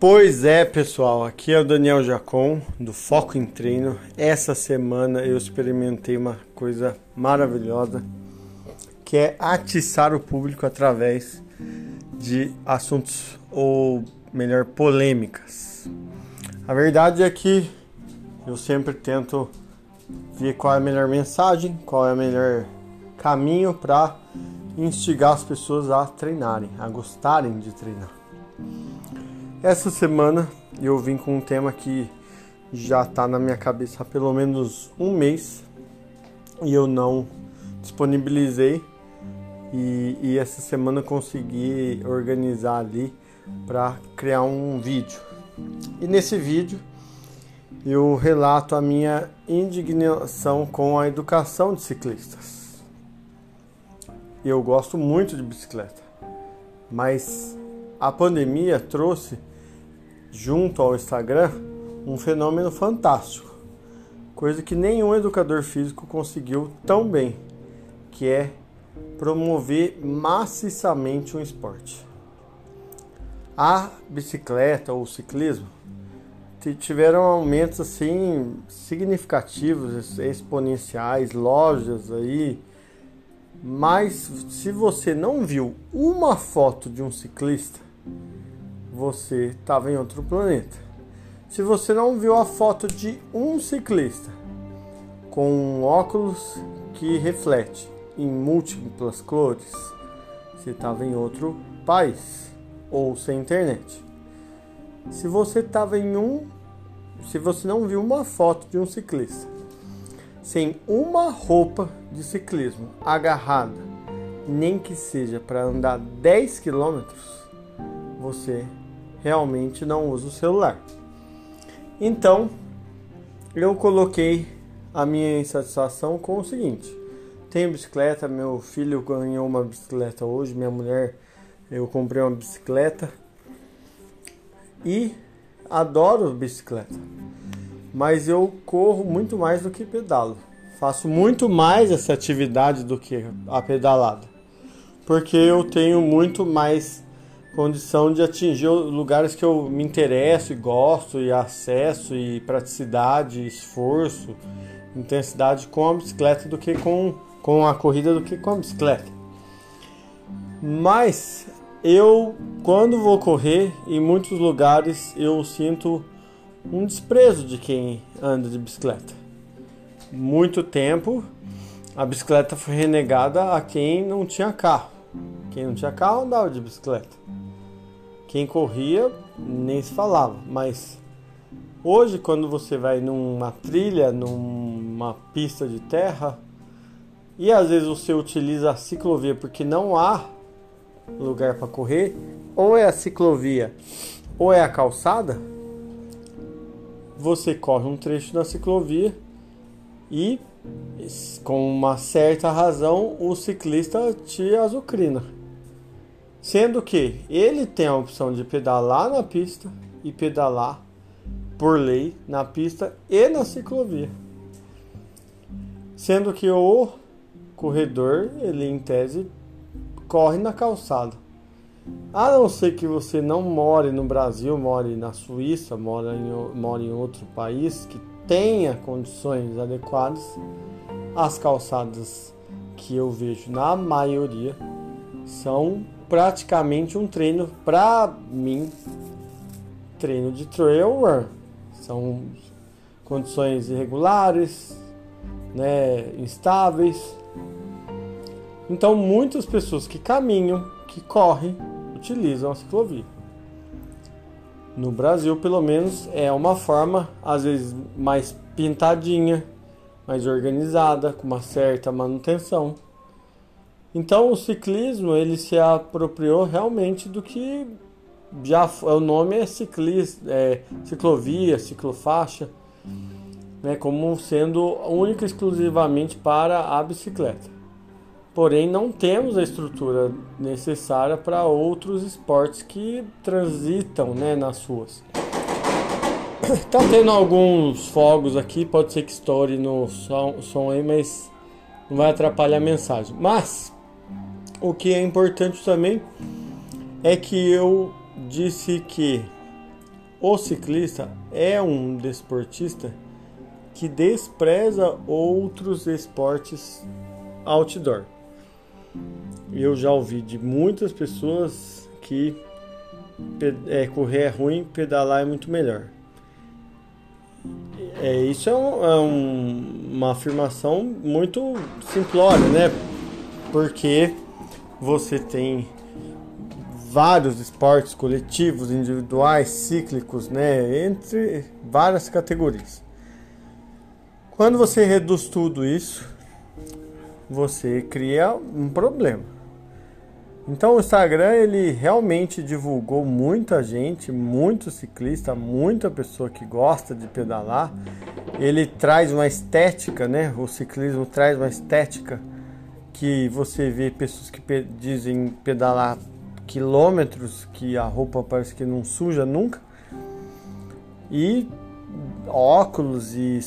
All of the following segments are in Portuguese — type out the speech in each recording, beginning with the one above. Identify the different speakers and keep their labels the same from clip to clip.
Speaker 1: Pois é, pessoal, aqui é o Daniel Jacon do Foco em Treino. Essa semana eu experimentei uma coisa maravilhosa, que é atiçar o público através de assuntos ou melhor, polêmicas. A verdade é que eu sempre tento ver qual é a melhor mensagem, qual é o melhor caminho para instigar as pessoas a treinarem, a gostarem de treinar. Essa semana eu vim com um tema que já está na minha cabeça há pelo menos um mês e eu não disponibilizei e, e essa semana consegui organizar ali para criar um vídeo. E nesse vídeo eu relato a minha indignação com a educação de ciclistas. Eu gosto muito de bicicleta, mas a pandemia trouxe junto ao Instagram um fenômeno fantástico, coisa que nenhum educador físico conseguiu tão bem, que é promover maciçamente um esporte. A bicicleta ou ciclismo tiveram aumentos assim significativos, exponenciais, lojas aí. Mas se você não viu uma foto de um ciclista, você estava em outro planeta. Se você não viu a foto de um ciclista com um óculos que reflete em múltiplas cores, você estava em outro país ou sem internet. Se você estava em um, se você não viu uma foto de um ciclista sem uma roupa de ciclismo agarrada, nem que seja para andar 10 quilômetros, você realmente não usa o celular. Então, eu coloquei a minha insatisfação com o seguinte: tenho bicicleta, meu filho ganhou uma bicicleta hoje, minha mulher, eu comprei uma bicicleta e adoro bicicleta, mas eu corro muito mais do que pedalo. Faço muito mais essa atividade do que a pedalada, porque eu tenho muito mais condição de atingir lugares que eu me interesso e gosto, e acesso, e praticidade, esforço, intensidade com a bicicleta do que com, com a corrida do que com a bicicleta. Mas eu, quando vou correr, em muitos lugares eu sinto um desprezo de quem anda de bicicleta. Muito tempo a bicicleta foi renegada a quem não tinha carro. Quem não tinha carro andava de bicicleta. Quem corria nem se falava, mas hoje quando você vai numa trilha, numa pista de terra, e às vezes você utiliza a ciclovia porque não há lugar para correr, ou é a ciclovia ou é a calçada, você corre um trecho na ciclovia e com uma certa razão o ciclista te azucrina. Sendo que ele tem a opção de pedalar na pista e pedalar por lei na pista e na ciclovia. Sendo que o corredor, ele em tese, corre na calçada. A não ser que você não more no Brasil, more na Suíça, more em, more em outro país que tenha condições adequadas, as calçadas que eu vejo na maioria são praticamente um treino para mim. Treino de trail run. São condições irregulares né instáveis. Então muitas pessoas que caminham que correm utilizam a ciclovia no Brasil pelo menos é uma forma às vezes mais pintadinha mais organizada com uma certa manutenção então o ciclismo ele se apropriou realmente do que já o nome é, ciclis, é ciclovia, ciclofaixa, né, como sendo única e exclusivamente para a bicicleta. Porém, não temos a estrutura necessária para outros esportes que transitam né, nas ruas. Tá tendo alguns fogos aqui, pode ser que estoure no som, som aí, mas não vai atrapalhar a mensagem. Mas o que é importante também é que eu disse que o ciclista é um desportista que despreza outros esportes outdoor. Eu já ouvi de muitas pessoas que é, correr é ruim, pedalar é muito melhor. É, isso é, um, é um, uma afirmação muito simplória, né? Porque você tem vários esportes coletivos, individuais, cíclicos, né? Entre várias categorias. Quando você reduz tudo isso, você cria um problema. Então o Instagram ele realmente divulgou muita gente, muito ciclista, muita pessoa que gosta de pedalar. Ele traz uma estética, né? O ciclismo traz uma estética que você vê pessoas que pe dizem pedalar quilômetros, que a roupa parece que não suja nunca. E óculos e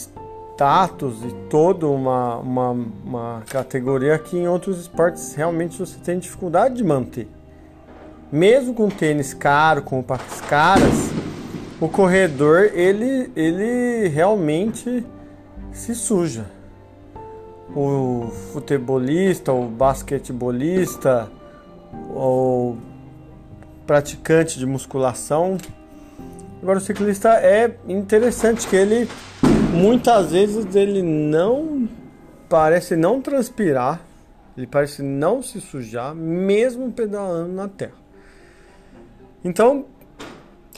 Speaker 1: status e toda uma, uma, uma categoria que em outros esportes realmente você tem dificuldade de manter. Mesmo com tênis caro, com patas caras, o corredor ele, ele realmente se suja. O futebolista, o basquetebolista, o praticante de musculação. Agora o ciclista é interessante que ele muitas vezes ele não parece não transpirar, ele parece não se sujar, mesmo pedalando na terra. Então,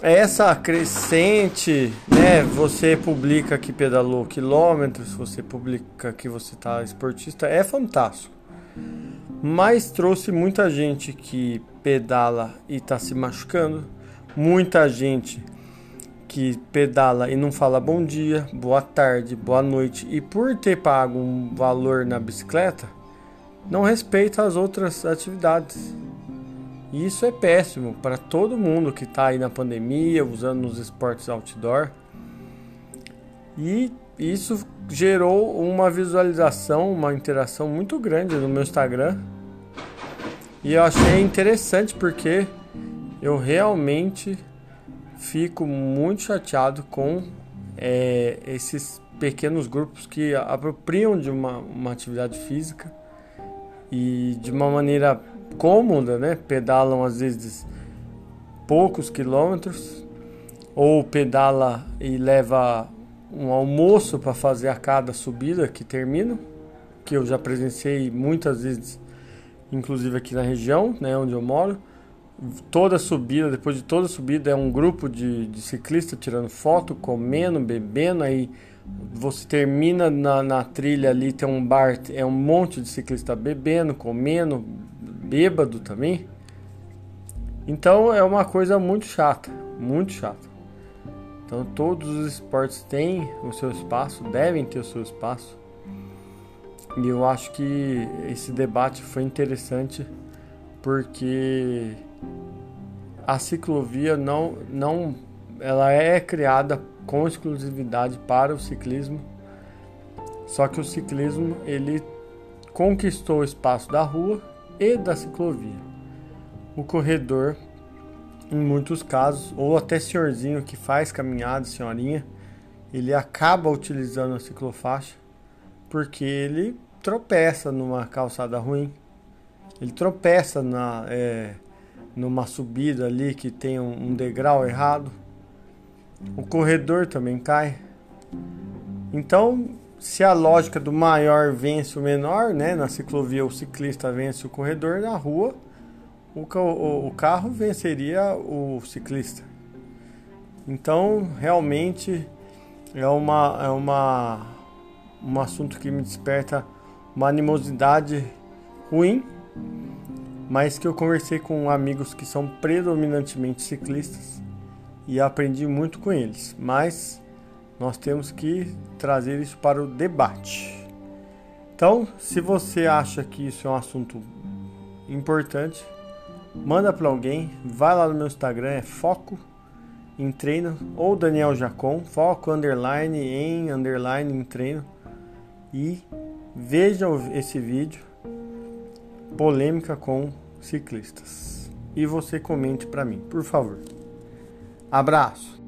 Speaker 1: essa crescente, né? Você publica que pedalou quilômetros, você publica que você está esportista, é fantástico. Mas trouxe muita gente que pedala e está se machucando, muita gente que pedala e não fala bom dia, boa tarde, boa noite e por ter pago um valor na bicicleta, não respeita as outras atividades. E isso é péssimo para todo mundo que está aí na pandemia, usando nos esportes outdoor. E isso gerou uma visualização, uma interação muito grande no meu Instagram. E eu achei interessante porque eu realmente fico muito chateado com é, esses pequenos grupos que apropriam de uma, uma atividade física e de uma maneira cômoda, né? Pedalam às vezes poucos quilômetros ou pedala e leva um almoço para fazer a cada subida que termina, que eu já presenciei muitas vezes, inclusive aqui na região, né, onde eu moro toda subida, depois de toda subida, é um grupo de, de ciclistas tirando foto, comendo, bebendo, aí você termina na, na, trilha ali, tem um bar, é um monte de ciclista bebendo, comendo, bêbado também. Então é uma coisa muito chata, muito chata. Então todos os esportes têm o seu espaço, devem ter o seu espaço. E eu acho que esse debate foi interessante porque a ciclovia não, não ela é criada com exclusividade para o ciclismo. Só que o ciclismo ele conquistou o espaço da rua e da ciclovia. O corredor, em muitos casos, ou até senhorzinho que faz caminhada, senhorinha, ele acaba utilizando a ciclofaixa porque ele tropeça numa calçada ruim, ele tropeça na é, numa subida ali que tem um, um degrau errado. O corredor também cai. Então, se a lógica do maior vence o menor, né? Na ciclovia o ciclista vence o corredor, na rua o, o, o carro venceria o ciclista. Então, realmente é uma é uma um assunto que me desperta uma animosidade ruim mas que eu conversei com amigos que são predominantemente ciclistas e aprendi muito com eles. Mas nós temos que trazer isso para o debate. Então, se você acha que isso é um assunto importante, manda para alguém, vai lá no meu Instagram, é foco em treino ou Daniel Jacon, foco underline em underline em treino e veja esse vídeo polêmica com ciclistas. E você comente para mim, por favor. Abraço.